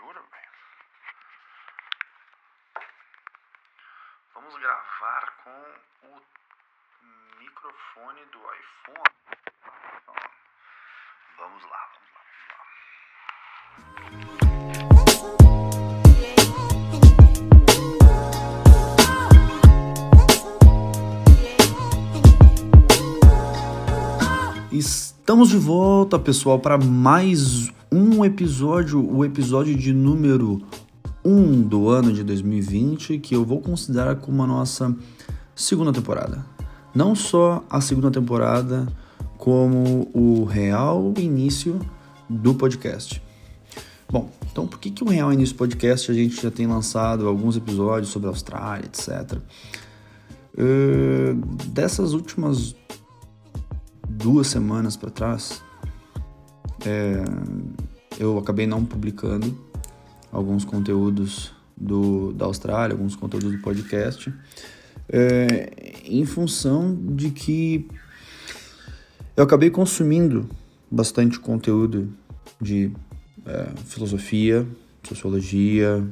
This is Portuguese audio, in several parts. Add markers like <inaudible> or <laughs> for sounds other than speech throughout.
gordura, velho. Vamos gravar com o microfone do iPhone. Vamos lá, vamos lá, vamos lá. Estamos de volta, pessoal, para mais um episódio, o episódio de número 1 do ano de 2020, que eu vou considerar como a nossa segunda temporada. Não só a segunda temporada, como o real início do podcast. Bom, então por que, que o real início do podcast a gente já tem lançado alguns episódios sobre a Austrália, etc. Uh, dessas últimas duas semanas para trás, é, eu acabei não publicando alguns conteúdos do, da Austrália, alguns conteúdos do podcast, é, em função de que eu acabei consumindo bastante conteúdo de é, filosofia, sociologia,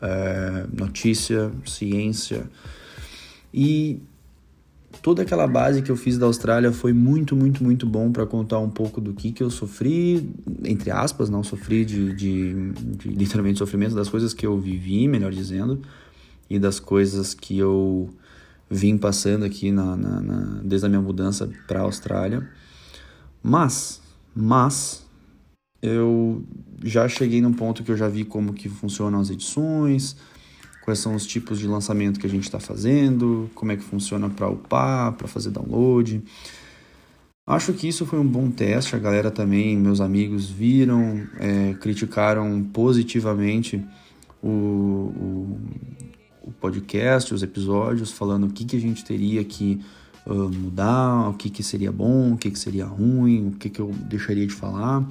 é, notícia, ciência e toda aquela base que eu fiz da Austrália foi muito, muito, muito bom para contar um pouco do que, que eu sofri, entre aspas, não sofri de, de, de, literalmente sofrimento, das coisas que eu vivi, melhor dizendo, e das coisas que eu vim passando aqui na, na, na desde a minha mudança para a Austrália. Mas, mas, eu já cheguei num ponto que eu já vi como que funcionam as edições, quais são os tipos de lançamento que a gente está fazendo, como é que funciona para upar, para fazer download. Acho que isso foi um bom teste, a galera também, meus amigos viram, é, criticaram positivamente o, o, o, podcast, os episódios, falando o que, que a gente teria que uh, mudar, o que, que seria bom, o que, que seria ruim, o que, que eu deixaria de falar.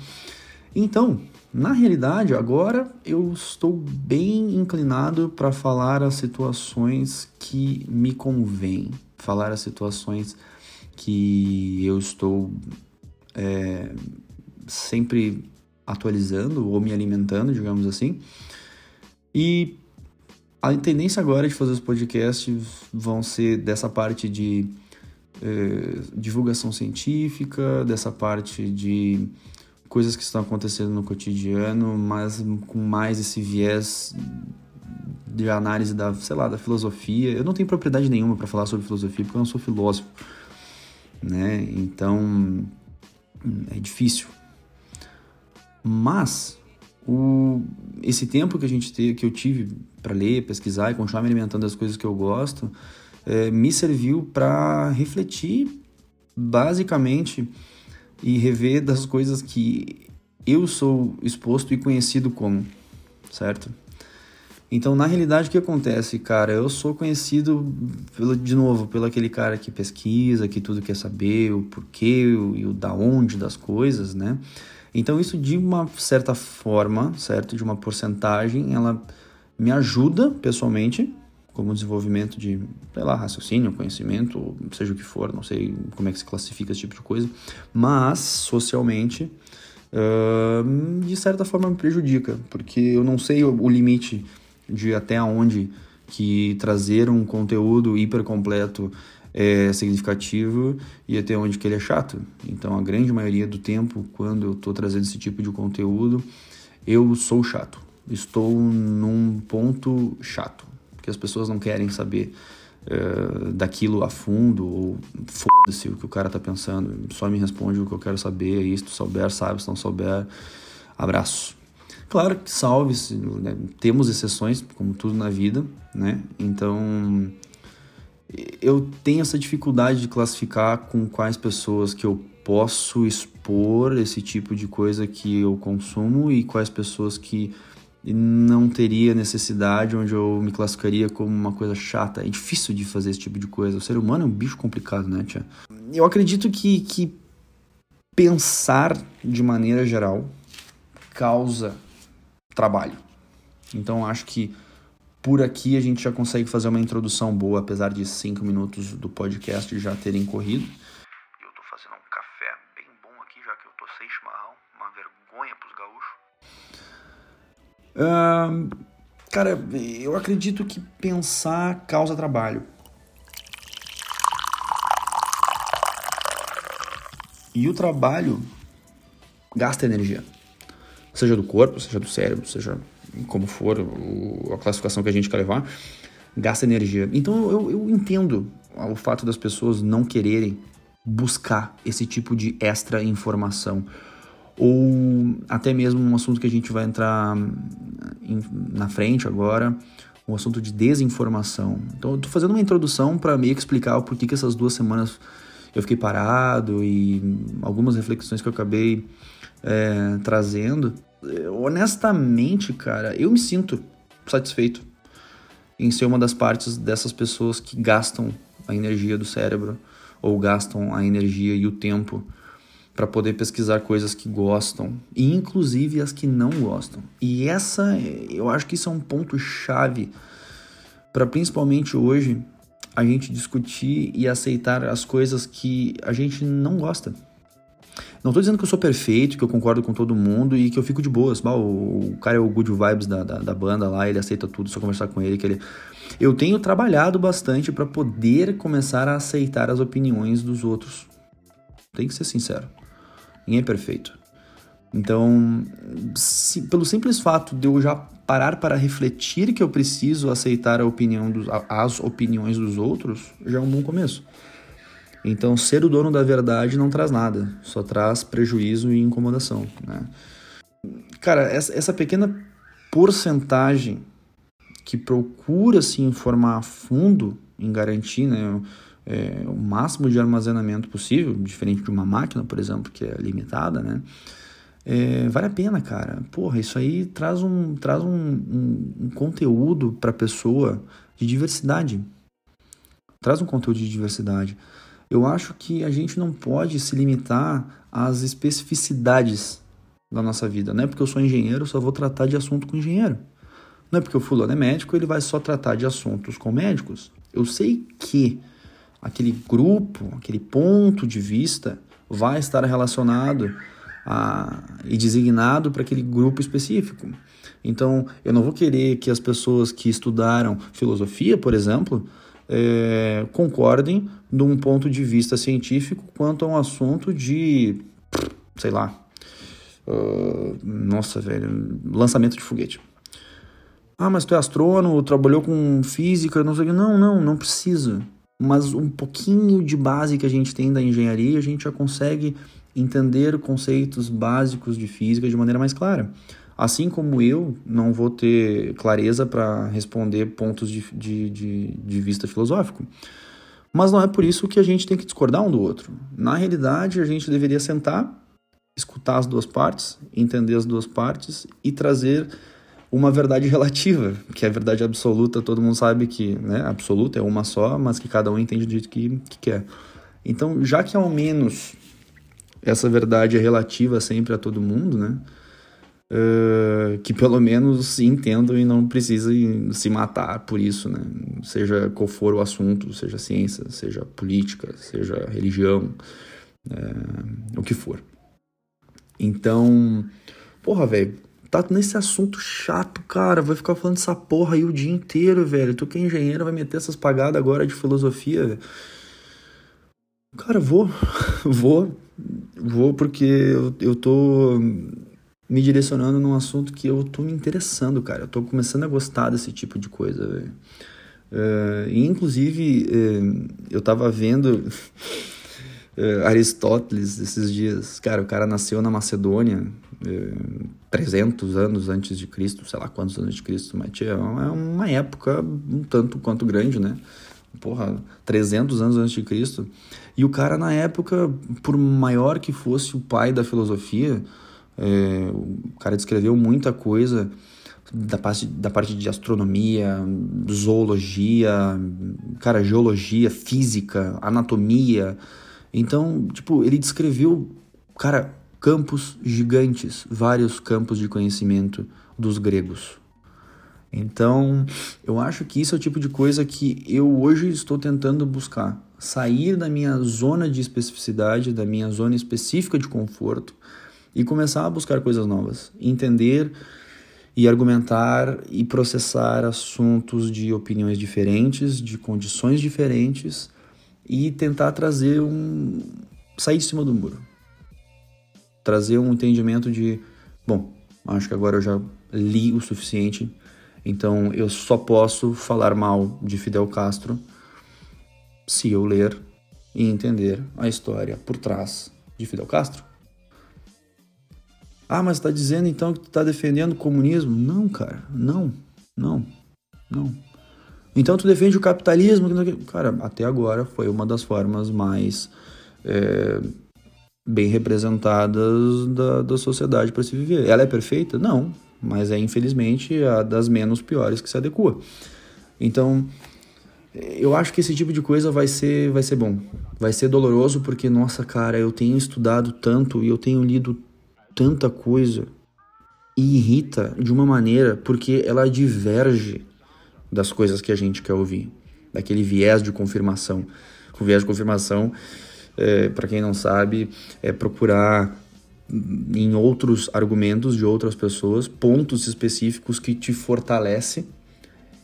Então, na realidade, agora eu estou bem inclinado para falar as situações que me convêm, falar as situações que eu estou é, sempre atualizando ou me alimentando, digamos assim. E a tendência agora de fazer os podcasts vão ser dessa parte de é, divulgação científica, dessa parte de coisas que estão acontecendo no cotidiano, mas com mais esse viés de análise da, sei lá, da filosofia. Eu não tenho propriedade nenhuma para falar sobre filosofia porque eu não sou filósofo, né? Então é difícil. Mas o, esse tempo que a gente te, que eu tive para ler, pesquisar e continuar me alimentando das coisas que eu gosto, é, me serviu para refletir basicamente e rever das coisas que eu sou exposto e conhecido como, certo? Então, na realidade, o que acontece, cara? Eu sou conhecido, pelo, de novo, pelo aquele cara que pesquisa, que tudo quer saber, o porquê e o da onde das coisas, né? Então, isso de uma certa forma, certo? De uma porcentagem, ela me ajuda pessoalmente, como desenvolvimento de, sei lá, raciocínio, conhecimento, seja o que for, não sei como é que se classifica esse tipo de coisa, mas socialmente, uh, de certa forma, me prejudica, porque eu não sei o, o limite de até onde que trazer um conteúdo hiper completo é significativo e até onde que ele é chato. Então, a grande maioria do tempo, quando eu estou trazendo esse tipo de conteúdo, eu sou chato. Estou num ponto chato que as pessoas não querem saber uh, daquilo a fundo, ou foda-se o que o cara tá pensando, só me responde o que eu quero saber, e se tu souber, sabe, se não souber, abraço. Claro que salve-se, né? temos exceções, como tudo na vida, né? Então, eu tenho essa dificuldade de classificar com quais pessoas que eu posso expor esse tipo de coisa que eu consumo e quais pessoas que e não teria necessidade, onde eu me classificaria como uma coisa chata. É difícil de fazer esse tipo de coisa. O ser humano é um bicho complicado, né, tia? Eu acredito que, que pensar de maneira geral causa trabalho. Então acho que por aqui a gente já consegue fazer uma introdução boa, apesar de cinco minutos do podcast já terem corrido. Cara, eu acredito que pensar causa trabalho. E o trabalho gasta energia. Seja do corpo, seja do cérebro, seja como for a classificação que a gente quer levar, gasta energia. Então eu, eu entendo o fato das pessoas não quererem buscar esse tipo de extra informação. Ou até mesmo um assunto que a gente vai entrar na frente agora, um assunto de desinformação. Então eu tô fazendo uma introdução para meio que explicar o porquê que essas duas semanas eu fiquei parado e algumas reflexões que eu acabei é, trazendo. Honestamente, cara, eu me sinto satisfeito em ser uma das partes dessas pessoas que gastam a energia do cérebro ou gastam a energia e o tempo para poder pesquisar coisas que gostam, e inclusive as que não gostam. E essa, eu acho que isso é um ponto chave para principalmente hoje a gente discutir e aceitar as coisas que a gente não gosta. Não estou dizendo que eu sou perfeito, que eu concordo com todo mundo e que eu fico de boas. o, cara é o good vibes da, da, da, banda lá, ele aceita tudo, só conversar com ele que ele... Eu tenho trabalhado bastante para poder começar a aceitar as opiniões dos outros. Tem que ser sincero. Ninguém é perfeito. Então, se, pelo simples fato de eu já parar para refletir que eu preciso aceitar a opinião dos, as opiniões dos outros, já é um bom começo. Então, ser o dono da verdade não traz nada, só traz prejuízo e incomodação. Né? Cara, essa, essa pequena porcentagem que procura se informar a fundo em garantir né, é, o máximo de armazenamento possível, diferente de uma máquina, por exemplo, que é limitada, né? É, vale a pena, cara. Porra, isso aí traz um, traz um, um, um conteúdo para a pessoa de diversidade. Traz um conteúdo de diversidade. Eu acho que a gente não pode se limitar às especificidades da nossa vida. Não é porque eu sou engenheiro, eu só vou tratar de assunto com engenheiro. Não é porque o fulano é médico, ele vai só tratar de assuntos com médicos. Eu sei que aquele grupo, aquele ponto de vista vai estar relacionado a, e designado para aquele grupo específico. Então, eu não vou querer que as pessoas que estudaram filosofia, por exemplo, é, concordem de um ponto de vista científico quanto a um assunto de, sei lá, uh, nossa, velho, lançamento de foguete. Ah, mas tu é astrônomo, trabalhou com física, não sei o que. Não, não, não precisa. Mas um pouquinho de base que a gente tem da engenharia, a gente já consegue entender conceitos básicos de física de maneira mais clara. Assim como eu não vou ter clareza para responder pontos de, de, de, de, vista filosófico. Mas não é por isso que a gente tem que discordar um do outro. Na realidade, a gente deveria sentar, escutar as duas partes, entender as duas partes e trazer uma verdade relativa, que é a verdade absoluta, todo mundo sabe que né, absoluta é uma só, mas que cada um entende do jeito que, que quer. Então, já que ao menos essa verdade é relativa sempre a todo mundo, né? Uh, que pelo menos entendam e não precisem se matar por isso, né? Seja qual for o assunto, seja ciência, seja política, seja religião, uh, o que for. Então, porra, velho, tá nesse assunto chato, cara, vai ficar falando essa porra aí o dia inteiro, velho. Tu que é engenheiro vai meter essas pagadas agora de filosofia, velho. Cara, vou, <laughs> vou, vou porque eu, eu tô me direcionando num assunto que eu tô me interessando, cara. Eu tô começando a gostar desse tipo de coisa, velho. Uh, e inclusive, uh, eu tava vendo uh, <laughs> Aristóteles esses dias. Cara, o cara nasceu na Macedônia 300 anos antes de Cristo, sei lá quantos anos de Cristo, mas é uma época um tanto quanto grande, né? porra, 300 anos antes de Cristo. E o cara, na época, por maior que fosse o pai da filosofia, é, o cara descreveu muita coisa da parte, da parte de astronomia, zoologia, cara, geologia, física, anatomia. Então, tipo, ele descreveu, cara, campos gigantes, vários campos de conhecimento dos gregos. Então, eu acho que isso é o tipo de coisa que eu hoje estou tentando buscar. Sair da minha zona de especificidade, da minha zona específica de conforto e começar a buscar coisas novas. Entender e argumentar e processar assuntos de opiniões diferentes, de condições diferentes e tentar trazer um sair de cima do muro. Trazer um entendimento de, bom, acho que agora eu já li o suficiente, então eu só posso falar mal de Fidel Castro se eu ler e entender a história por trás de Fidel Castro. Ah, mas está dizendo então que está defendendo o comunismo? Não, cara, não, não, não. Então tu defende o capitalismo? Cara, até agora foi uma das formas mais é, bem representadas da, da sociedade para se viver. Ela é perfeita? Não, mas é infelizmente a das menos piores que se adequa. Então, eu acho que esse tipo de coisa vai ser, vai ser bom. Vai ser doloroso porque, nossa, cara, eu tenho estudado tanto e eu tenho lido tanta coisa e irrita de uma maneira porque ela diverge das coisas que a gente quer ouvir, daquele viés de confirmação. O viés de confirmação, é, para quem não sabe, é procurar em outros argumentos de outras pessoas pontos específicos que te fortalecem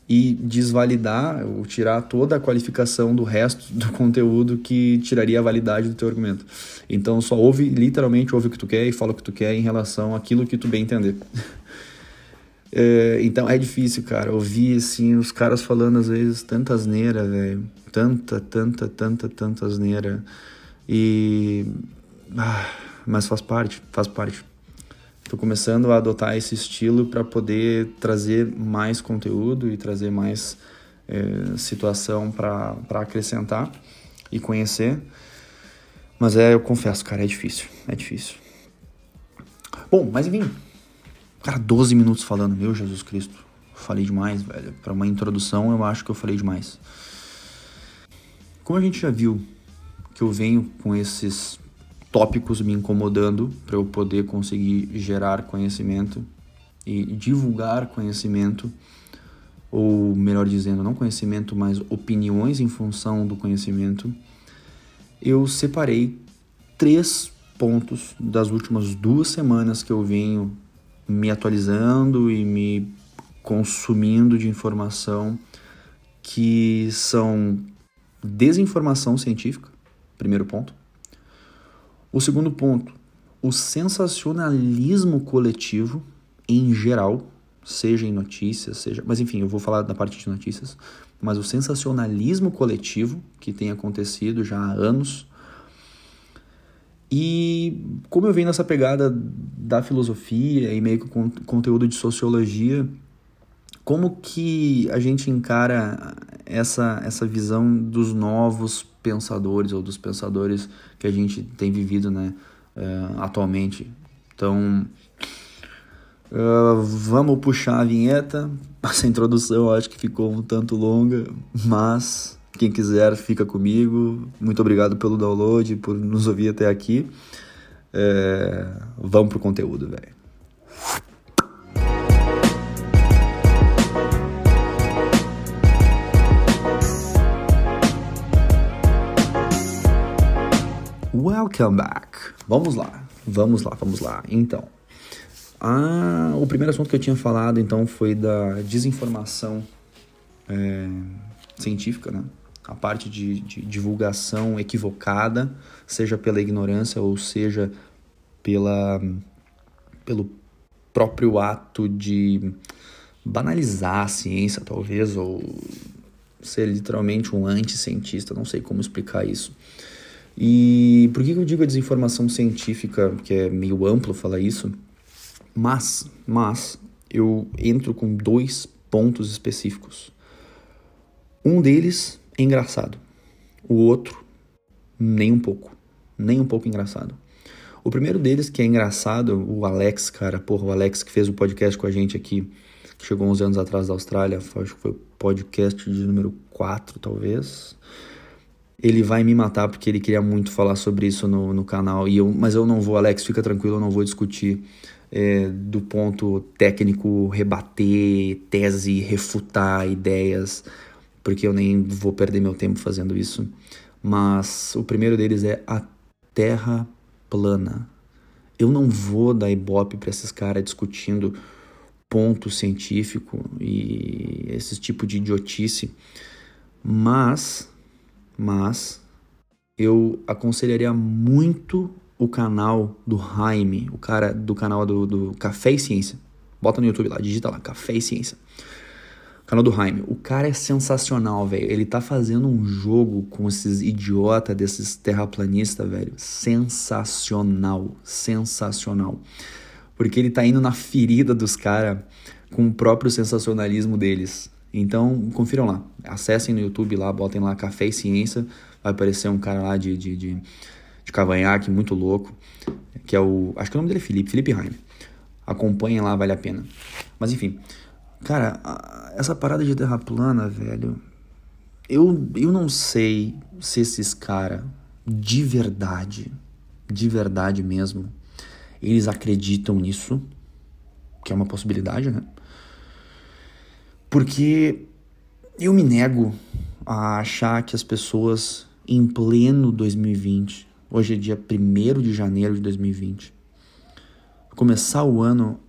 e desvalidar ou tirar toda a qualificação do resto do <laughs> conteúdo que tiraria a validade do teu argumento. Então só ouve, literalmente ouve o que tu quer e fala o que tu quer em relação àquilo que tu bem entender. <laughs> é, então é difícil, cara, ouvir assim os caras falando às vezes tanta asneira, velho. Tanta, tanta, tanta, tanta asneira. E. Ah, mas faz parte, faz parte. Estou começando a adotar esse estilo para poder trazer mais conteúdo e trazer mais é, situação para acrescentar e conhecer. Mas é, eu confesso, cara, é difícil. É difícil. Bom, mas enfim. Cara, 12 minutos falando. Meu Jesus Cristo. Falei demais, velho. Para uma introdução, eu acho que eu falei demais. Como a gente já viu que eu venho com esses tópicos me incomodando para eu poder conseguir gerar conhecimento e divulgar conhecimento, ou melhor dizendo, não conhecimento, mas opiniões em função do conhecimento, eu separei três pontos das últimas duas semanas que eu venho me atualizando e me consumindo de informação que são desinformação científica, primeiro ponto. O segundo ponto, o sensacionalismo coletivo em geral, seja em notícias, seja, mas enfim, eu vou falar da parte de notícias, mas o sensacionalismo coletivo que tem acontecido já há anos. E como eu venho nessa pegada da filosofia e meio que conteúdo de sociologia, como que a gente encara essa, essa visão dos novos pensadores ou dos pensadores que a gente tem vivido né, uh, atualmente. Então, uh, vamos puxar a vinheta. <laughs> Essa introdução eu acho que ficou um tanto longa, mas quem quiser fica comigo. Muito obrigado pelo download, por nos ouvir até aqui. É, vamos pro conteúdo, velho. Welcome back. Vamos lá, vamos lá, vamos lá. Então, a, o primeiro assunto que eu tinha falado então foi da desinformação é, científica, né? A parte de, de divulgação equivocada, seja pela ignorância ou seja pela, pelo próprio ato de banalizar a ciência, talvez, ou ser literalmente um anti-cientista, não sei como explicar isso. E por que eu digo a desinformação científica, que é meio amplo falar isso? Mas, mas eu entro com dois pontos específicos. Um deles é engraçado, o outro nem um pouco, nem um pouco engraçado. O primeiro deles que é engraçado, o Alex, cara, porra, o Alex que fez o podcast com a gente aqui, que chegou uns anos atrás da Austrália, acho que foi o podcast de número 4, talvez ele vai me matar porque ele queria muito falar sobre isso no, no canal. E eu, mas eu não vou, Alex, fica tranquilo, eu não vou discutir é, do ponto técnico, rebater tese, refutar ideias, porque eu nem vou perder meu tempo fazendo isso. Mas o primeiro deles é a Terra plana. Eu não vou dar ibope para esses caras discutindo ponto científico e esse tipo de idiotice, mas, mas eu aconselharia muito o canal do Jaime, o cara do canal do, do Café e Ciência. Bota no YouTube lá, digita lá, Café e Ciência. Canal do Jaime. O cara é sensacional, velho. Ele tá fazendo um jogo com esses idiota desses terraplanistas, velho. Sensacional. Sensacional. Porque ele tá indo na ferida dos caras com o próprio sensacionalismo deles. Então, confiram lá. Acessem no YouTube lá, botem lá Café e Ciência. Vai aparecer um cara lá de, de, de, de cavanhaque muito louco. Que é o. Acho que o nome dele é Felipe, Felipe Jaime. Acompanhem lá, vale a pena. Mas enfim. Cara, essa parada de terra plana, velho. Eu, eu não sei se esses caras, de verdade, de verdade mesmo, eles acreditam nisso, que é uma possibilidade, né? Porque eu me nego a achar que as pessoas em pleno 2020, hoje é dia 1 de janeiro de 2020, começar o ano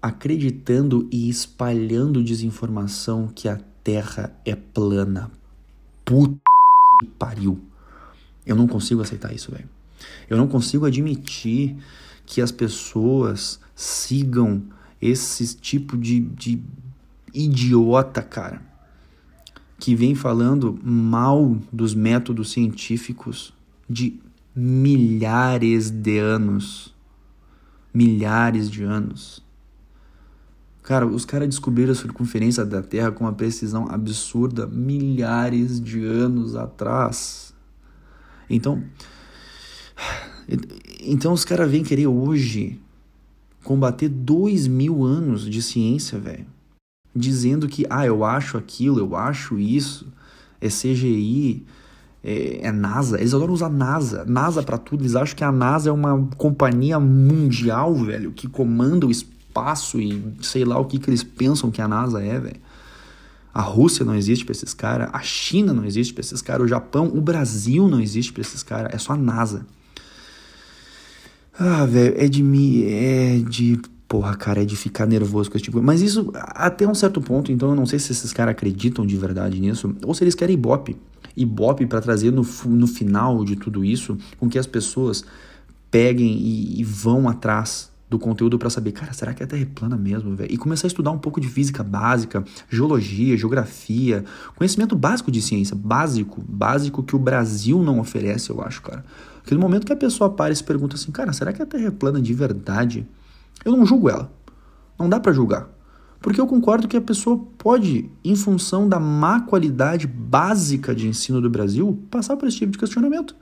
acreditando e espalhando desinformação que a Terra é plana. Puta que pariu. Eu não consigo aceitar isso, velho. Eu não consigo admitir que as pessoas sigam esse tipo de, de idiota, cara, que vem falando mal dos métodos científicos de milhares de anos. Milhares de anos. Cara, os caras descobriram a circunferência da Terra com uma precisão absurda milhares de anos atrás. Então, então os caras vêm querer hoje combater dois mil anos de ciência, velho. Dizendo que, ah, eu acho aquilo, eu acho isso, é CGI, é, é NASA. Eles adoram usar NASA. NASA para tudo. Eles acham que a NASA é uma companhia mundial, velho, que comanda o espaço e sei lá o que, que eles pensam que a NASA é, velho. A Rússia não existe para esses caras, a China não existe para esses caras, o Japão, o Brasil não existe para esses caras, é só a NASA. Ah, velho, é de me. É de. Porra, cara, é de ficar nervoso com esse tipo. Mas isso até um certo ponto, então eu não sei se esses caras acreditam de verdade nisso, ou se eles querem ibope. Ibope para trazer no, no final de tudo isso com que as pessoas peguem e, e vão atrás do conteúdo para saber, cara, será que a Terra é plana mesmo, velho? E começar a estudar um pouco de física básica, geologia, geografia, conhecimento básico de ciência, básico, básico que o Brasil não oferece, eu acho, cara. Aquele momento que a pessoa para e se pergunta assim, cara, será que a Terra é plana de verdade? Eu não julgo ela. Não dá para julgar. Porque eu concordo que a pessoa pode, em função da má qualidade básica de ensino do Brasil, passar por esse tipo de questionamento.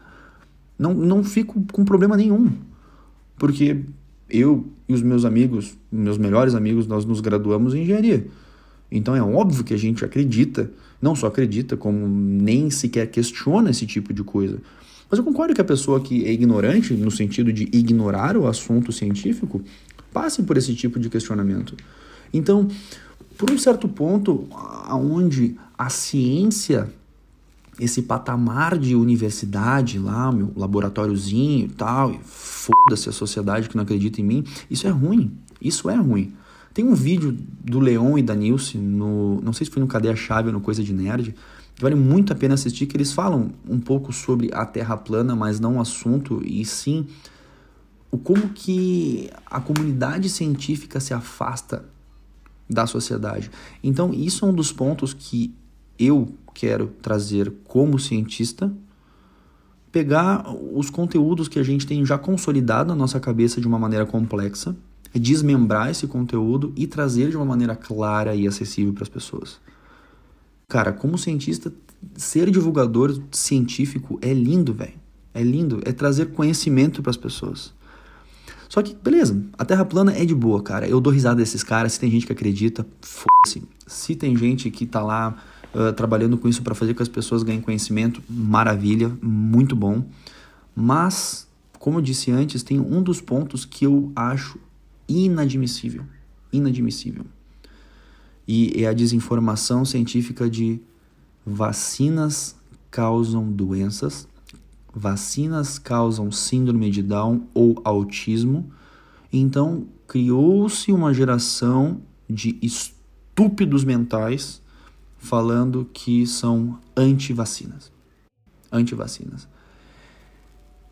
Não, não fico com problema nenhum. Porque eu e os meus amigos, meus melhores amigos, nós nos graduamos em engenharia. Então é óbvio que a gente acredita, não só acredita, como nem sequer questiona esse tipo de coisa. Mas eu concordo que a pessoa que é ignorante, no sentido de ignorar o assunto científico, passe por esse tipo de questionamento. Então, por um certo ponto, aonde a ciência esse patamar de universidade lá, meu laboratóriozinho e tal, e foda-se a sociedade que não acredita em mim, isso é ruim. Isso é ruim. Tem um vídeo do Leon e da Nilce, no, não sei se foi no Cadê a Chave ou no Coisa de Nerd, que vale muito a pena assistir, que eles falam um pouco sobre a Terra plana, mas não o assunto, e sim o como que a comunidade científica se afasta da sociedade. Então, isso é um dos pontos que eu quero trazer como cientista, pegar os conteúdos que a gente tem já consolidado na nossa cabeça de uma maneira complexa, desmembrar esse conteúdo e trazer de uma maneira clara e acessível para as pessoas. Cara, como cientista, ser divulgador científico é lindo, velho. É lindo, é trazer conhecimento para as pessoas. Só que, beleza, a Terra plana é de boa, cara. Eu dou risada desses caras, se tem gente que acredita, foda-se. Se tem gente que tá lá uh, trabalhando com isso para fazer com que as pessoas ganhem conhecimento, maravilha, muito bom. Mas, como eu disse antes, tem um dos pontos que eu acho inadmissível. Inadmissível. E é a desinformação científica de vacinas causam doenças, vacinas causam síndrome de Down ou autismo. Então, criou-se uma geração de estúpidos mentais falando que são anti-vacinas. Anti-vacinas.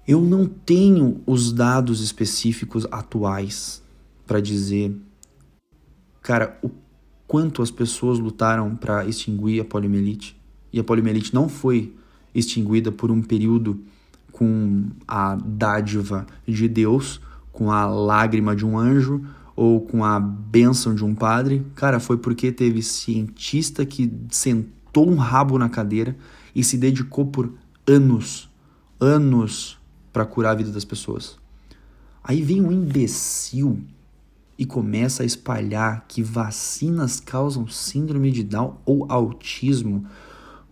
Eu não tenho os dados específicos atuais para dizer, cara, o quanto as pessoas lutaram para extinguir a poliomielite. E a poliomielite não foi extinguida por um período com a dádiva de Deus, com a lágrima de um anjo ou com a bênção de um padre. Cara, foi porque teve cientista que sentou um rabo na cadeira e se dedicou por anos, anos para curar a vida das pessoas. Aí vem um imbecil e começa a espalhar que vacinas causam síndrome de Down ou autismo.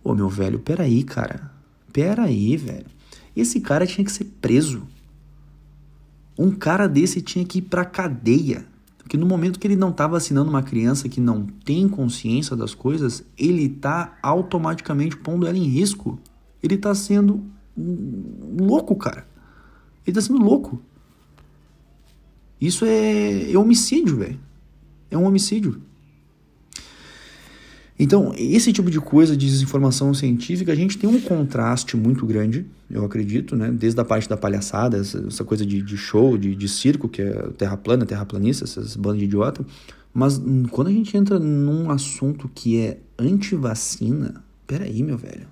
Ô meu velho, peraí, cara. Peraí, velho. Esse cara tinha que ser preso. Um cara desse tinha que ir pra cadeia. Porque no momento que ele não tá vacinando uma criança que não tem consciência das coisas, ele tá automaticamente pondo ela em risco. Ele tá sendo louco, cara. Ele tá sendo louco. Isso é, é homicídio, velho. É um homicídio. Então, esse tipo de coisa de desinformação científica, a gente tem um contraste muito grande, eu acredito, né? Desde a parte da palhaçada, essa, coisa de, de, show, de, de circo, que é terra plana, terraplanista, essas bandas de idiota. Mas quando a gente entra num assunto que é anti-vacina, peraí, meu velho.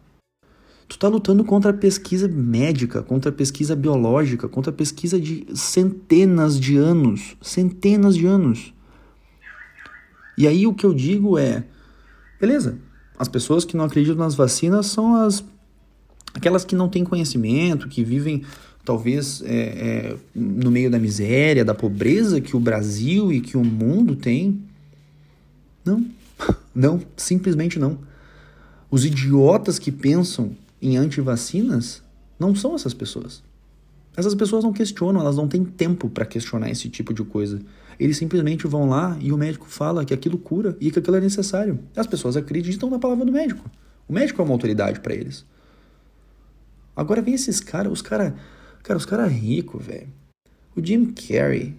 Tu tá lutando contra a pesquisa médica, contra a pesquisa biológica, contra a pesquisa de centenas de anos. Centenas de anos. E aí o que eu digo é: beleza, as pessoas que não acreditam nas vacinas são as aquelas que não têm conhecimento, que vivem talvez é, é, no meio da miséria, da pobreza que o Brasil e que o mundo tem. Não, <laughs> não, simplesmente não. Os idiotas que pensam em antivacinas não são essas pessoas. Essas pessoas não questionam, elas não têm tempo para questionar esse tipo de coisa. Eles simplesmente vão lá e o médico fala que aquilo cura e que aquilo é necessário. As pessoas acreditam na palavra do médico. O médico é uma autoridade para eles. Agora vem esses caras, os caras, cara, os caras ricos, velho. O Jim Carrey,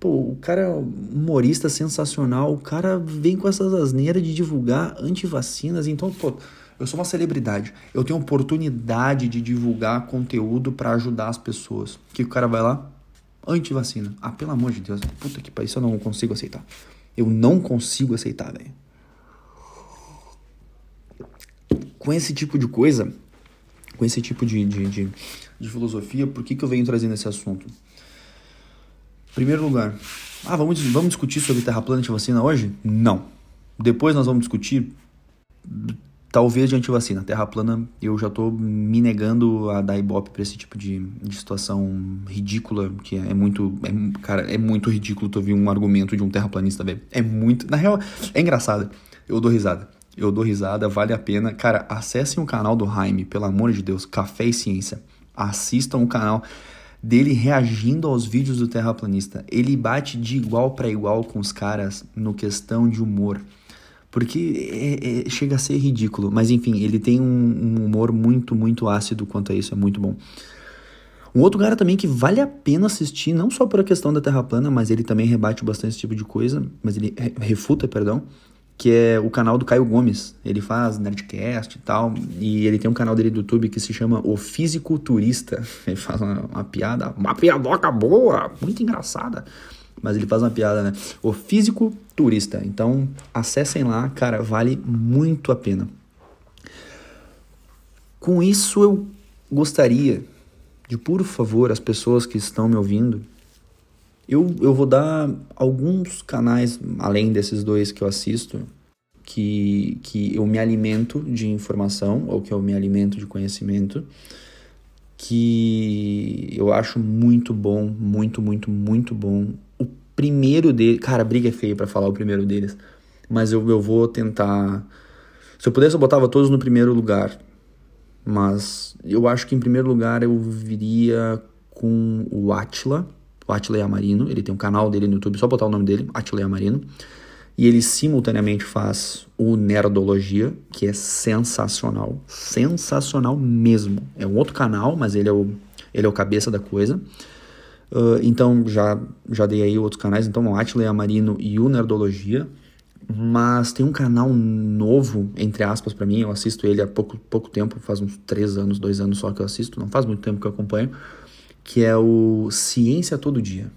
pô, o cara é um humorista sensacional, o cara vem com essas asneiras de divulgar antivacinas, então, pô, eu sou uma celebridade. Eu tenho oportunidade de divulgar conteúdo para ajudar as pessoas. O que o cara vai lá? Antivacina. Ah, pelo amor de Deus. Puta que pariu, isso eu não consigo aceitar. Eu não consigo aceitar, velho. Com esse tipo de coisa, com esse tipo de, de, de, de filosofia, por que, que eu venho trazendo esse assunto? Primeiro lugar, ah, vamos, vamos discutir sobre terra plana e vacina hoje? Não. Depois nós vamos discutir talvez de antivacina. Terra plana, eu já tô me negando a dar ibope pra esse tipo de, de situação ridícula, que é, muito. É, cara, é muito ridículo tu ouvir um argumento de um terraplanista, velho. É muito. Na real, é engraçado. Eu dou risada. Eu dou risada, vale a pena. Cara, acessem o canal do Jaime, pelo amor de Deus, Café e Ciência. Assistam o canal dele reagindo aos vídeos do terraplanista. Ele bate de igual para igual com os caras no questão de humor. Porque é, é, chega a ser ridículo. Mas enfim, ele tem um, um, humor muito, muito ácido quanto a isso, é muito bom. Um outro cara também que vale a pena assistir, não só por a questão da Terra plana, mas ele também rebate bastante esse tipo de coisa, mas ele refuta, perdão, que é o canal do Caio Gomes. Ele faz Nerdcast e tal, e ele tem um canal dele do YouTube que se chama O Fisiculturista. <laughs> Ele faz uma, uma piada, uma piadoca boa, muito engraçada mas ele faz uma piada, né? O físico turista. Então, acessem lá, cara, vale muito a pena. Com isso, eu gostaria de, por favor, as pessoas que estão me ouvindo, eu, eu vou dar alguns canais, além desses dois que eu assisto, que, que eu me alimento de informação, ou que eu me alimento de conhecimento, que eu acho muito bom, muito, muito, muito bom primeiro dele. Cara, briga é feia para falar o primeiro deles. Mas eu, eu vou tentar. Se eu pudesse, eu botava todos no primeiro lugar. Mas eu acho que em primeiro lugar eu viria com o Atila. O Atila Yamarino. Ele tem um canal dele no YouTube, só botar o nome dele, Atila Yamarino. E ele simultaneamente faz o Nerdologia, que é sensacional. Sensacional mesmo. É um outro canal, mas ele é o, ele é o cabeça da coisa. Uh, então já, já dei aí outros canais, então o Atila Amarino e o Nerdologia. Mas tem um canal novo, entre aspas, para mim. Eu assisto ele há pouco, pouco tempo, faz uns três anos, dois anos só que eu assisto. Não faz muito tempo que eu acompanho. Que é o Ciência Todo Dia.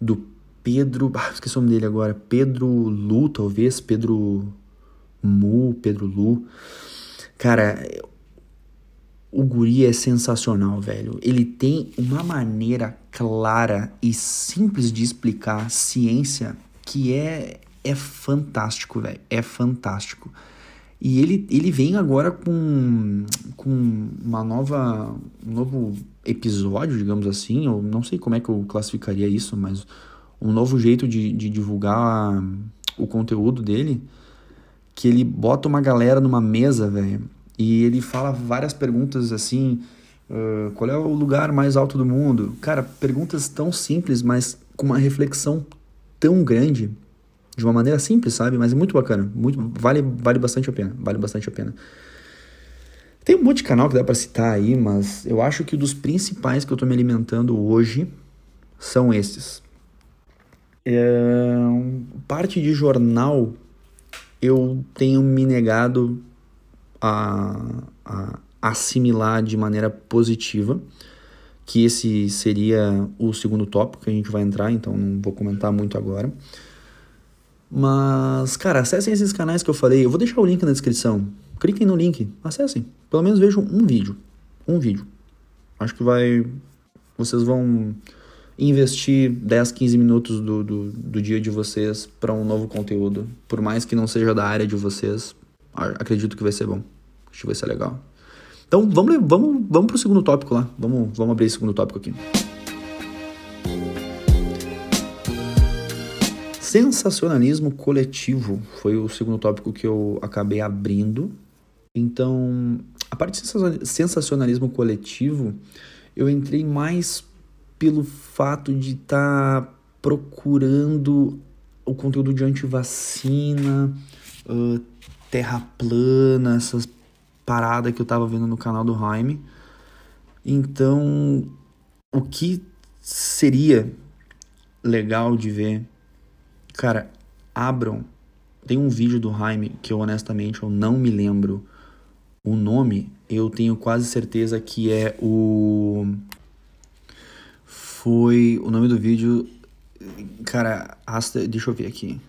Do Pedro. Ah, esqueci o nome dele agora. Pedro Lu, talvez. Pedro Mu, Pedro Lu. Cara, o guri é sensacional, velho. Ele tem uma maneira clara e simples de explicar ciência que é é fantástico, velho. É fantástico. E ele, ele vem agora com, com uma nova um novo episódio, digamos assim, eu não sei como é que eu classificaria isso, mas um novo jeito de, de divulgar o conteúdo dele, que ele bota uma galera numa mesa, velho, e ele fala várias perguntas assim, uh, qual é o lugar mais alto do mundo? Cara, perguntas tão simples, mas com uma reflexão tão grande, de uma maneira simples, sabe? Mas é muito bacana, muito, vale, vale bastante a pena, vale bastante a pena. Tem um monte de canal que dá para citar aí, mas eu acho que dos principais que eu tô me alimentando hoje são esses. É, parte de jornal eu tenho me negado a, a assimilar de maneira positiva, que esse seria o segundo tópico que a gente vai entrar, então não vou comentar muito agora. Mas, cara, acessem esses canais que eu falei. Eu vou deixar o link na descrição. Cliquem no link, acessem. Pelo menos vejam um vídeo. Um vídeo. Acho que vai. Vocês vão investir 10, 15 minutos do, do, do dia de vocês para um novo conteúdo. Por mais que não seja da área de vocês, acredito que vai ser bom. Acho que vai ser legal. Então vamos, vamos, vamos pro segundo tópico lá. Vamos, vamos abrir esse segundo tópico aqui. Sensacionalismo coletivo foi o segundo tópico que eu acabei abrindo. Então, a parte de sensacionalismo coletivo, eu entrei mais pelo fato de estar tá procurando o conteúdo de antivacina, uh, terra plana, essas paradas que eu tava vendo no canal do Jaime. Então, o que seria legal de ver? Cara, abram. Tem um vídeo do Jaime que eu honestamente eu não me lembro o nome. Eu tenho quase certeza que é o foi o nome do vídeo. Cara, deixa eu ver aqui.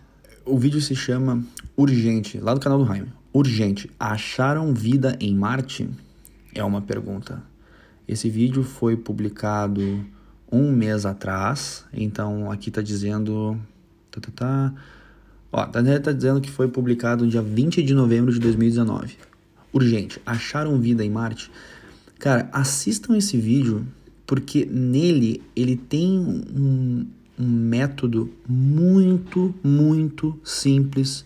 O vídeo se chama Urgente, lá do canal do Jaime. Urgente. Acharam vida em Marte? É uma pergunta. Esse vídeo foi publicado um mês atrás, então aqui tá dizendo. Tá, tá, tá. Ó, tá, dizendo que foi publicado dia 20 de novembro de 2019. Urgente. Acharam vida em Marte? Cara, assistam esse vídeo porque nele ele tem um, um método muito, muito simples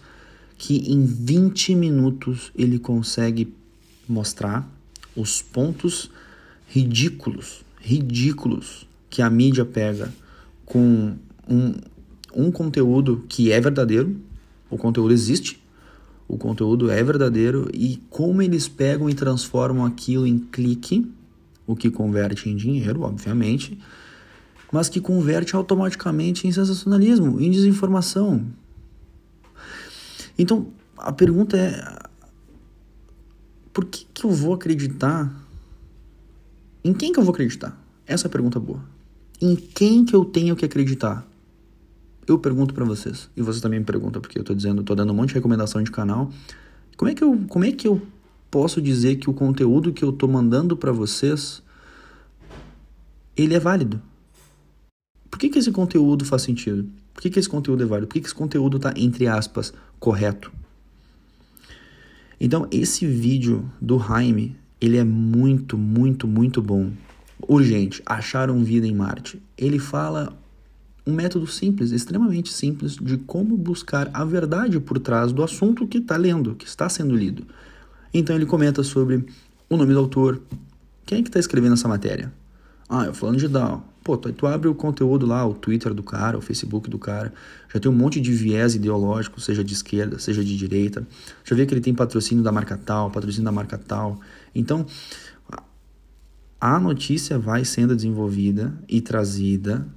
que em 20 minutos ele consegue mostrar os pontos ridículos, ridículos que a mídia pega com um, um conteúdo que é verdadeiro, o conteúdo existe, o conteúdo é verdadeiro e como eles pegam e transformam aquilo em clique o que converte em dinheiro, obviamente, mas que converte automaticamente em sensacionalismo, em desinformação. Então, a pergunta é: por que, que eu vou acreditar? Em quem que eu vou acreditar? Essa é a pergunta boa. Em quem que eu tenho que acreditar? Eu pergunto para vocês, e vocês também me perguntam, porque eu tô dizendo, tô dando um monte de recomendação de canal. Como é que eu, como é que eu posso dizer que o conteúdo que eu estou mandando para vocês ele é válido. Por que, que esse conteúdo faz sentido? Por que, que esse conteúdo é válido? Por que, que esse conteúdo está, entre aspas, correto? Então, esse vídeo do Jaime, ele é muito, muito, muito bom. Urgente, acharam vida em Marte. Ele fala um método simples, extremamente simples, de como buscar a verdade por trás do assunto que está lendo, que está sendo lido. Então ele comenta sobre o nome do autor, quem é que está escrevendo essa matéria? Ah, eu falando de Down. Pô, tu, tu abre o conteúdo lá, o Twitter do cara, o Facebook do cara, já tem um monte de viés ideológico, seja de esquerda, seja de direita. Já vê que ele tem patrocínio da marca tal, patrocínio da marca tal. Então, a notícia vai sendo desenvolvida e trazida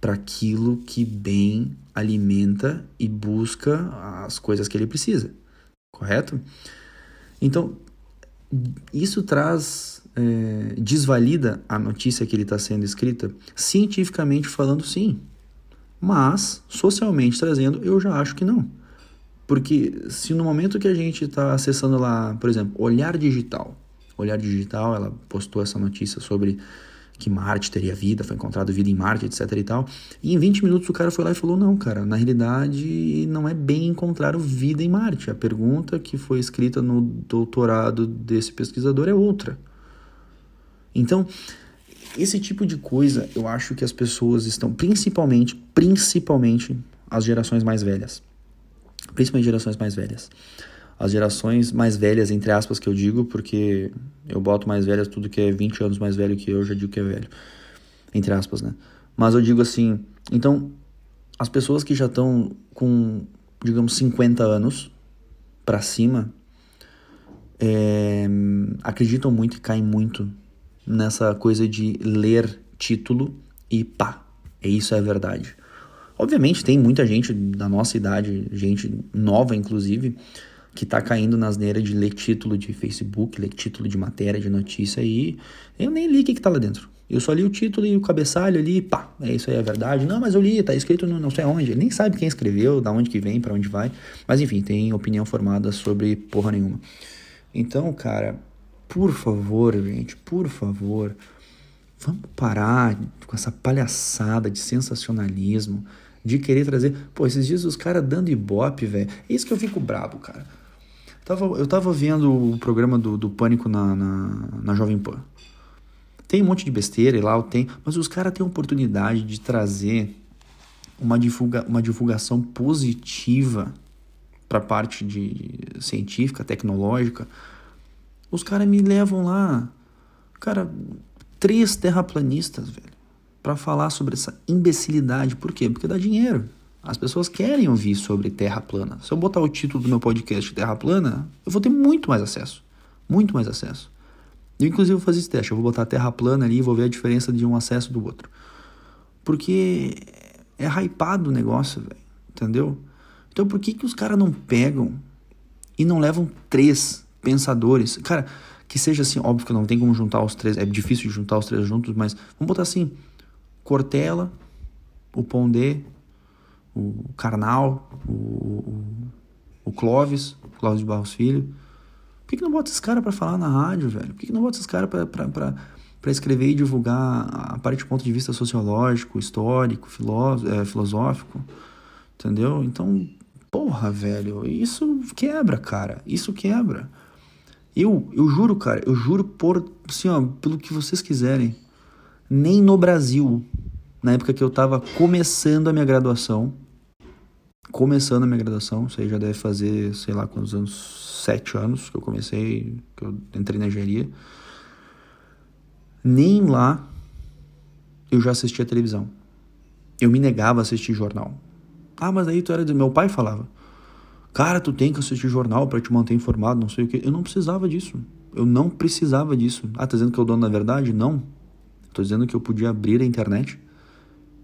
para aquilo que bem alimenta e busca as coisas que ele precisa, correto? Então, isso traz, é, desvalida a notícia que ele está sendo escrita? Cientificamente falando, sim. Mas, socialmente trazendo, eu já acho que não. Porque se no momento que a gente está acessando lá, por exemplo, Olhar Digital, Olhar Digital, ela postou essa notícia sobre que Marte teria vida, foi encontrado vida em Marte, etc e tal. E em 20 minutos o cara foi lá e falou: "Não, cara, na realidade não é bem encontrar vida em Marte. A pergunta que foi escrita no doutorado desse pesquisador é outra". Então, esse tipo de coisa, eu acho que as pessoas estão principalmente, principalmente as gerações mais velhas. Principalmente gerações mais velhas as gerações mais velhas, entre aspas, que eu digo, porque eu boto mais velhas, tudo que é 20 anos mais velho que eu, já digo que é velho. Entre aspas, né? Mas eu digo assim, então, as pessoas que já estão com, digamos, 50 anos para cima, é, acreditam muito e caem muito nessa coisa de ler título e pá, isso é verdade. Obviamente tem muita gente da nossa idade, gente nova inclusive, que tá caindo nas neiras de ler título de Facebook, ler título de matéria, de notícia e eu nem li o que, que tá lá dentro. Eu só li o título e o cabeçalho ali, pá, é isso aí é verdade. Não, mas eu li, tá escrito no, não sei onde. Ele nem sabe quem escreveu, da onde que vem, para onde vai. Mas enfim, tem opinião formada sobre porra nenhuma. Então, cara, por favor, gente, por favor, vamos parar com essa palhaçada de sensacionalismo, de querer trazer. Pô, esses dias os caras dando ibope, velho. É isso que eu fico brabo, cara. Tava, eu tava vendo o programa do, do Pânico na, na, na Jovem Pan. Tem um monte de besteira e lá tem, mas os caras têm oportunidade de trazer uma, divulga, uma divulgação positiva para a parte de científica, tecnológica. Os caras me levam lá, cara, três terraplanistas, velho, para falar sobre essa imbecilidade. Por quê? Porque dá dinheiro. As pessoas querem ouvir sobre Terra plana. Se eu botar o título do meu podcast Terra plana, eu vou ter muito mais acesso. Muito mais acesso. Eu, inclusive, vou fazer esse teste. Eu vou botar Terra plana ali e vou ver a diferença de um acesso do outro. Porque é hypado o negócio, velho. Entendeu? Então, por que, que os caras não pegam e não levam três pensadores? Cara, que seja assim, óbvio que não tem como juntar os três, é difícil de juntar os três juntos, mas vamos botar assim: Cortella, o Pondé o Karnal, o, o, o Clóvis, Clóvis de Barros Filho. Por que, que não bota esses caras para falar na rádio, velho? Por que, que não bota esses caras para escrever e divulgar a parte de ponto de vista sociológico, histórico, é, filosófico? Entendeu? Então, porra, velho, isso quebra, cara. Isso quebra. Eu, eu juro, cara, eu juro por, assim, ó, pelo que vocês quiserem. Nem no Brasil, na época que eu estava começando a minha graduação. Começando a minha graduação, isso aí já deve fazer, sei lá quantos anos, sete anos que eu comecei, que eu entrei na engenharia. Nem lá eu já assistia televisão. Eu me negava a assistir jornal. Ah, mas aí tu era do meu pai falava. Cara, tu tem que assistir jornal para te manter informado, não sei o que. Eu não precisava disso. Eu não precisava disso. Ah, tá dizendo que eu dono da verdade? Não. Tô dizendo que eu podia abrir a internet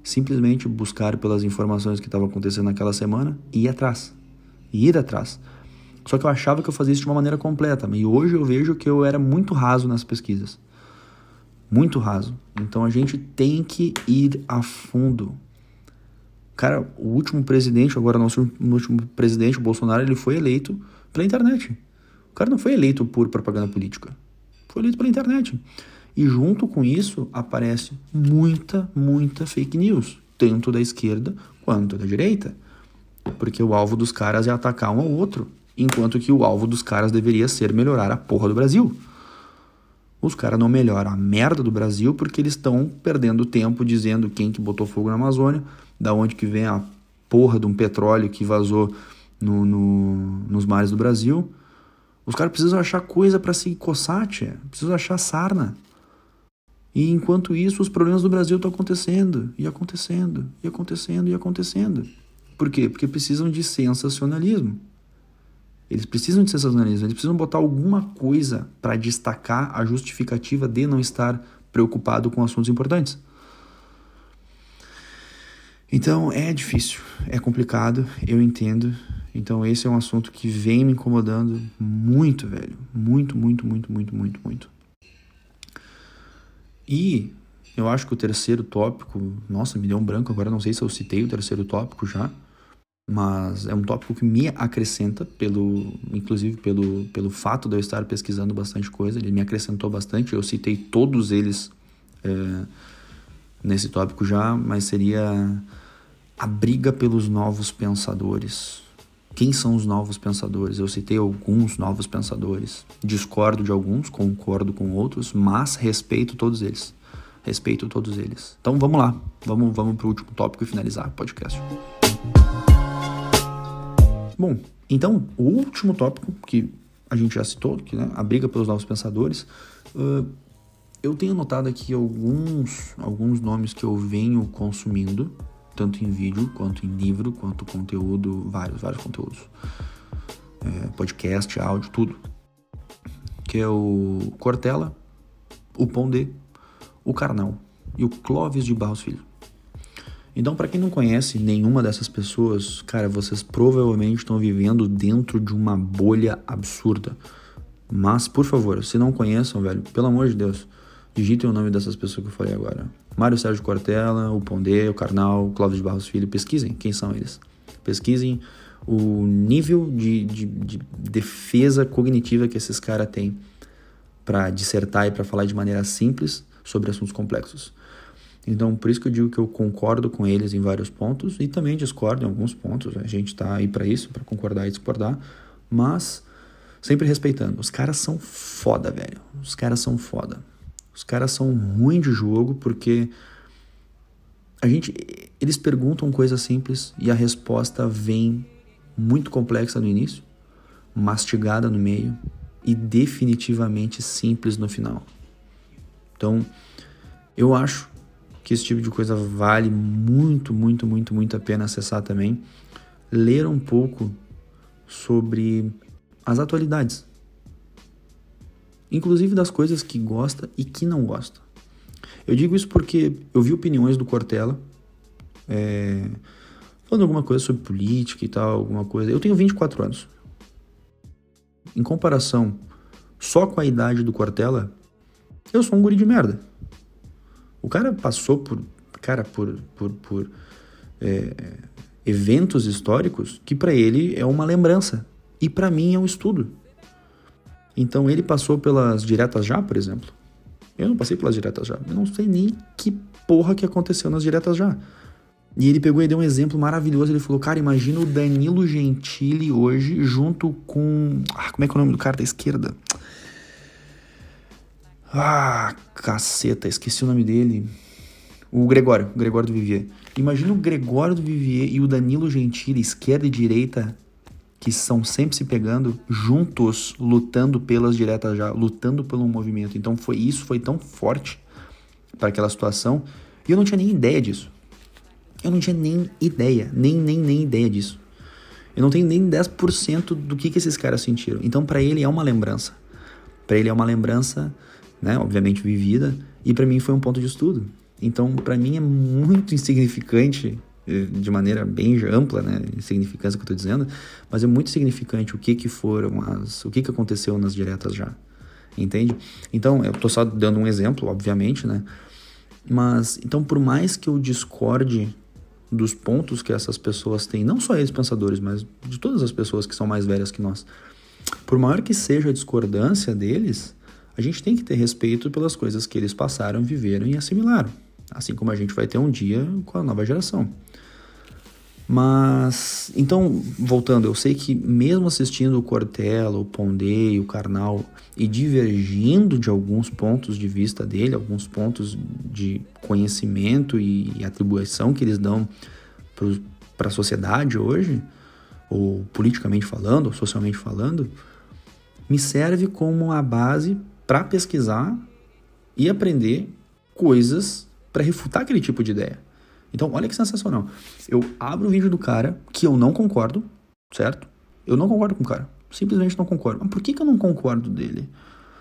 simplesmente buscar pelas informações que estavam acontecendo naquela semana e ir atrás. E ir atrás. Só que eu achava que eu fazia isso de uma maneira completa, e hoje eu vejo que eu era muito raso nas pesquisas. Muito raso. Então a gente tem que ir a fundo. Cara, o último presidente, agora nosso último presidente, o Bolsonaro, ele foi eleito pela internet. O cara não foi eleito por propaganda política. Foi eleito pela internet. E junto com isso aparece muita, muita fake news, tanto da esquerda quanto da direita. Porque o alvo dos caras é atacar um ao outro, enquanto que o alvo dos caras deveria ser melhorar a porra do Brasil. Os caras não melhoram a merda do Brasil porque eles estão perdendo tempo dizendo quem que botou fogo na Amazônia, da onde que vem a porra de um petróleo que vazou no, no, nos mares do Brasil. Os caras precisam achar coisa para se coçar, tia. Precisam achar sarna. E enquanto isso, os problemas do Brasil estão acontecendo, e acontecendo, e acontecendo, e acontecendo. Por quê? Porque precisam de sensacionalismo. Eles precisam de sensacionalismo, eles precisam botar alguma coisa para destacar a justificativa de não estar preocupado com assuntos importantes. Então é difícil, é complicado, eu entendo. Então esse é um assunto que vem me incomodando muito, velho. Muito, muito, muito, muito, muito, muito. E eu acho que o terceiro tópico, nossa, me deu um branco agora, não sei se eu citei o terceiro tópico já, mas é um tópico que me acrescenta, pelo, inclusive pelo, pelo fato de eu estar pesquisando bastante coisa, ele me acrescentou bastante, eu citei todos eles é, nesse tópico já, mas seria a briga pelos novos pensadores. Quem são os novos pensadores? Eu citei alguns novos pensadores. Discordo de alguns, concordo com outros, mas respeito todos eles. Respeito todos eles. Então vamos lá, vamos, vamos para o último tópico e finalizar o podcast. Bom, então o último tópico que a gente já citou, que né, a briga pelos novos pensadores, uh, eu tenho notado aqui alguns, alguns nomes que eu venho consumindo tanto em vídeo, quanto em livro, quanto conteúdo, vários, vários conteúdos. É, podcast, áudio, tudo. Que é o Cortella, o Pondé, o Carnal e o Clóvis de Barros Filho. Então, para quem não conhece nenhuma dessas pessoas, cara, vocês provavelmente estão vivendo dentro de uma bolha absurda. Mas, por favor, se não conheçam, velho, pelo amor de Deus, digitem o nome dessas pessoas que eu falei agora. Mário Sérgio Cortella, o Pondé, o Carnal, o Cláudio de Barros Filho, pesquisem quem são eles. Pesquisem o nível de, de, de defesa cognitiva que esses caras têm para dissertar e para falar de maneira simples sobre assuntos complexos. Então, por isso que eu digo que eu concordo com eles em vários pontos e também discordo em alguns pontos. A gente está aí para isso, para concordar e discordar, mas sempre respeitando. Os caras são foda, velho. Os caras são foda. Os caras são ruins de jogo porque a gente eles perguntam coisas simples e a resposta vem muito complexa no início, mastigada no meio e definitivamente simples no final. Então, eu acho que esse tipo de coisa vale muito, muito, muito, muito a pena acessar também, ler um pouco sobre as atualidades inclusive das coisas que gosta e que não gosta. Eu digo isso porque eu vi opiniões do Cortella é, falando alguma coisa sobre política e tal, alguma coisa. Eu tenho 24 anos. Em comparação só com a idade do Cortella, eu sou um guri de merda. O cara passou por, cara, por, por, por é, eventos históricos que para ele é uma lembrança e para mim é um estudo. Então ele passou pelas diretas já, por exemplo. Eu não passei pelas diretas já. Eu não sei nem que porra que aconteceu nas diretas já. E ele pegou e deu um exemplo maravilhoso. Ele falou: Cara, imagina o Danilo Gentili hoje junto com. Ah, como é que é o nome do cara da esquerda? Ah, caceta, esqueci o nome dele. O Gregório, o Gregório do Vivier. Imagina o Gregório do Vivier e o Danilo Gentili, esquerda e direita, que estão sempre se pegando juntos, lutando pelas diretas já, lutando pelo movimento. Então foi isso, foi tão forte para aquela situação, e eu não tinha nem ideia disso. Eu não tinha nem ideia, nem nem nem ideia disso. Eu não tenho nem 10% do que, que esses caras sentiram. Então para ele é uma lembrança. Para ele é uma lembrança, né, obviamente vivida, e para mim foi um ponto de estudo. Então para mim é muito insignificante de maneira bem ampla, né, significância que eu estou dizendo, mas é muito significante o que que foram as, o que que aconteceu nas diretas já, entende? Então eu estou só dando um exemplo, obviamente, né, mas então por mais que eu discorde dos pontos que essas pessoas têm, não só eles pensadores, mas de todas as pessoas que são mais velhas que nós, por maior que seja a discordância deles, a gente tem que ter respeito pelas coisas que eles passaram, viveram e assimilaram. Assim como a gente vai ter um dia com a nova geração. Mas, então, voltando, eu sei que mesmo assistindo o Cortella, o Pondé, o Karnal e divergindo de alguns pontos de vista dele, alguns pontos de conhecimento e, e atribuição que eles dão para a sociedade hoje, ou politicamente falando, ou socialmente falando, me serve como a base para pesquisar e aprender coisas para refutar aquele tipo de ideia. Então, olha que sensacional. Eu abro o vídeo do cara que eu não concordo, certo? Eu não concordo com o cara. Simplesmente não concordo. Mas por que, que eu não concordo dele?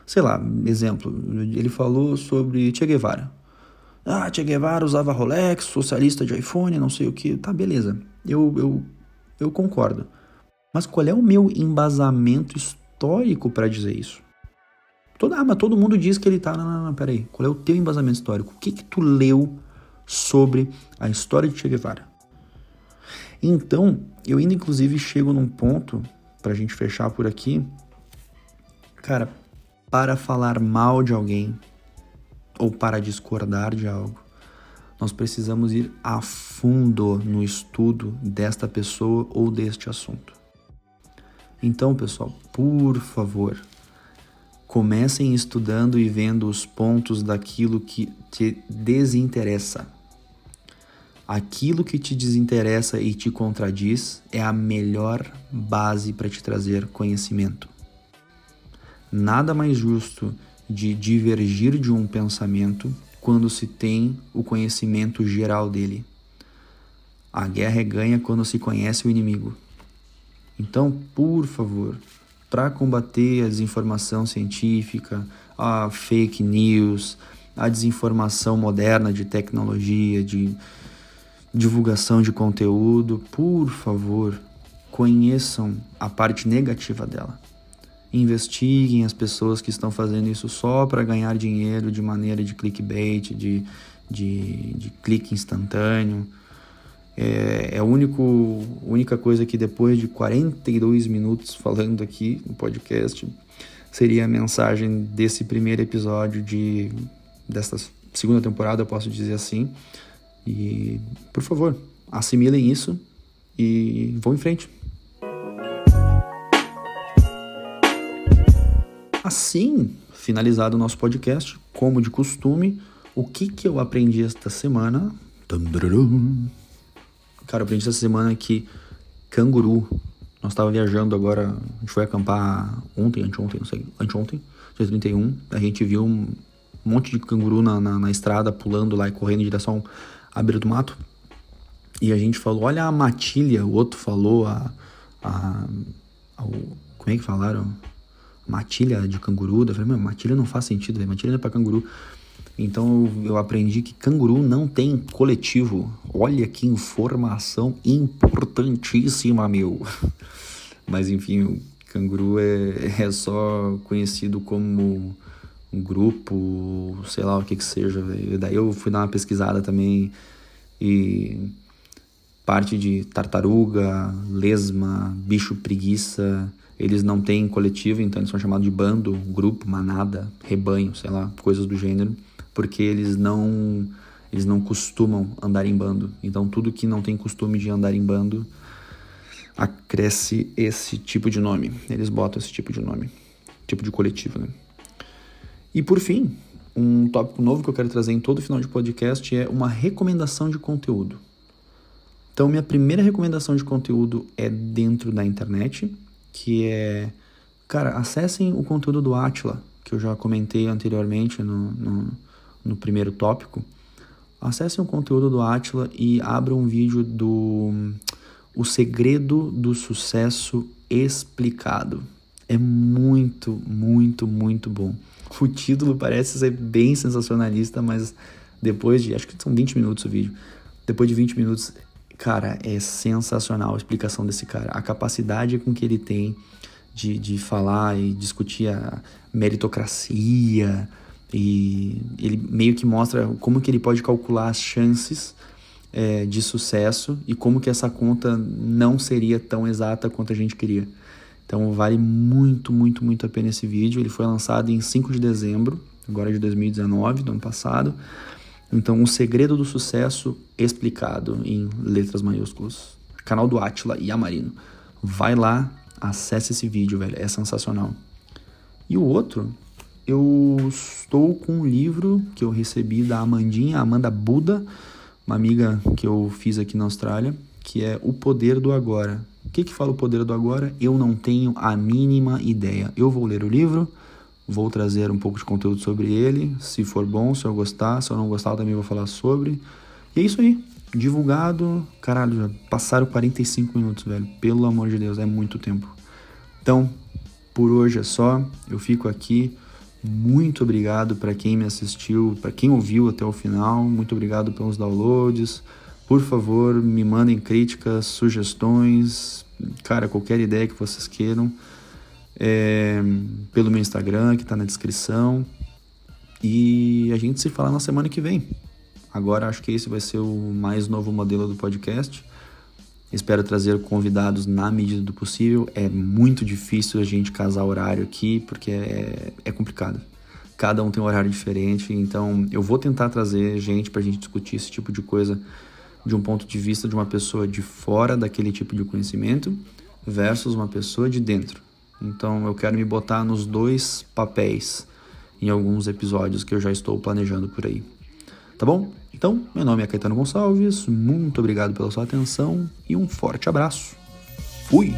Sei lá, exemplo, ele falou sobre Che Guevara. Ah, Che Guevara usava Rolex, socialista de iPhone, não sei o que. Tá, beleza. Eu, eu, eu concordo. Mas qual é o meu embasamento histórico para dizer isso? Todo, ah, todo mundo diz que ele tá. Não, não, não, peraí. Qual é o teu embasamento histórico? O que que tu leu sobre a história de Che Guevara? Então, eu ainda inclusive chego num ponto, pra gente fechar por aqui. Cara, para falar mal de alguém ou para discordar de algo, nós precisamos ir a fundo no estudo desta pessoa ou deste assunto. Então, pessoal, por favor, comecem estudando e vendo os pontos daquilo que te desinteressa. Aquilo que te desinteressa e te contradiz é a melhor base para te trazer conhecimento. Nada mais justo de divergir de um pensamento quando se tem o conhecimento geral dele. A guerra é ganha quando se conhece o inimigo. Então, por favor, para combater a desinformação científica, a fake news, a desinformação moderna de tecnologia, de divulgação de conteúdo, por favor, conheçam a parte negativa dela. Investiguem as pessoas que estão fazendo isso só para ganhar dinheiro de maneira de clickbait, de, de, de clique instantâneo. É, é a único, única coisa que depois de 42 minutos falando aqui no podcast seria a mensagem desse primeiro episódio de desta segunda temporada, eu posso dizer assim. E, por favor, assimilem isso e vão em frente. Assim, finalizado o nosso podcast, como de costume, o que, que eu aprendi esta semana? Cara, eu aprendi essa semana que canguru. Nós estávamos viajando agora, a gente foi acampar ontem, anteontem, não sei, anteontem, dia 31. A gente viu um monte de canguru na, na, na estrada, pulando lá e correndo em direção à beira do mato. E a gente falou, olha a matilha, o outro falou a. a, a como é que falaram? Matilha de canguru. Eu falei, meu, matilha não faz sentido, véio. matilha não é pra canguru. Então eu aprendi que canguru não tem coletivo. Olha que informação importantíssima, meu. <laughs> Mas enfim, o canguru é, é só conhecido como um grupo, sei lá o que que seja. Véio. Daí eu fui dar uma pesquisada também e parte de tartaruga, lesma, bicho preguiça, eles não têm coletivo, então eles são chamados de bando, grupo, manada, rebanho, sei lá, coisas do gênero, porque eles não eles não costumam andar em bando. Então tudo que não tem costume de andar em bando acresce esse tipo de nome. Eles botam esse tipo de nome, tipo de coletivo, né? E por fim, um tópico novo que eu quero trazer em todo final de podcast é uma recomendação de conteúdo. Então, minha primeira recomendação de conteúdo é dentro da internet, que é, cara, acessem o conteúdo do Atila, que eu já comentei anteriormente no, no, no primeiro tópico. Acessem o conteúdo do Atila e abram um vídeo do O Segredo do Sucesso Explicado. É muito, muito, muito bom. <laughs> O título parece ser bem sensacionalista, mas depois de. Acho que são 20 minutos o vídeo. Depois de 20 minutos, cara, é sensacional a explicação desse cara. A capacidade com que ele tem de, de falar e discutir a meritocracia. E ele meio que mostra como que ele pode calcular as chances é, de sucesso e como que essa conta não seria tão exata quanto a gente queria. Então vale muito, muito, muito a pena esse vídeo. Ele foi lançado em 5 de dezembro, agora de 2019, do ano passado. Então, o segredo do sucesso explicado em letras maiúsculas. Canal do Atila e Amarino. Vai lá, acesse esse vídeo, velho. É sensacional. E o outro, eu estou com um livro que eu recebi da Amandinha, Amanda Buda, uma amiga que eu fiz aqui na Austrália, que é O Poder do Agora o que, que fala o poder do agora? Eu não tenho a mínima ideia. Eu vou ler o livro, vou trazer um pouco de conteúdo sobre ele. Se for bom, se eu gostar, se eu não gostar, eu também vou falar sobre. E é isso aí. Divulgado, caralho, já passaram 45 minutos, velho. Pelo amor de Deus, é muito tempo. Então, por hoje é só. Eu fico aqui. Muito obrigado para quem me assistiu, para quem ouviu até o final. Muito obrigado pelos downloads. Por favor, me mandem críticas, sugestões, cara, qualquer ideia que vocês queiram. É, pelo meu Instagram, que está na descrição. E a gente se fala na semana que vem. Agora acho que esse vai ser o mais novo modelo do podcast. Espero trazer convidados na medida do possível. É muito difícil a gente casar horário aqui, porque é, é complicado. Cada um tem um horário diferente, então eu vou tentar trazer gente para a gente discutir esse tipo de coisa de um ponto de vista de uma pessoa de fora daquele tipo de conhecimento versus uma pessoa de dentro. Então eu quero me botar nos dois papéis em alguns episódios que eu já estou planejando por aí. Tá bom? Então, meu nome é Caetano Gonçalves, muito obrigado pela sua atenção e um forte abraço. Fui!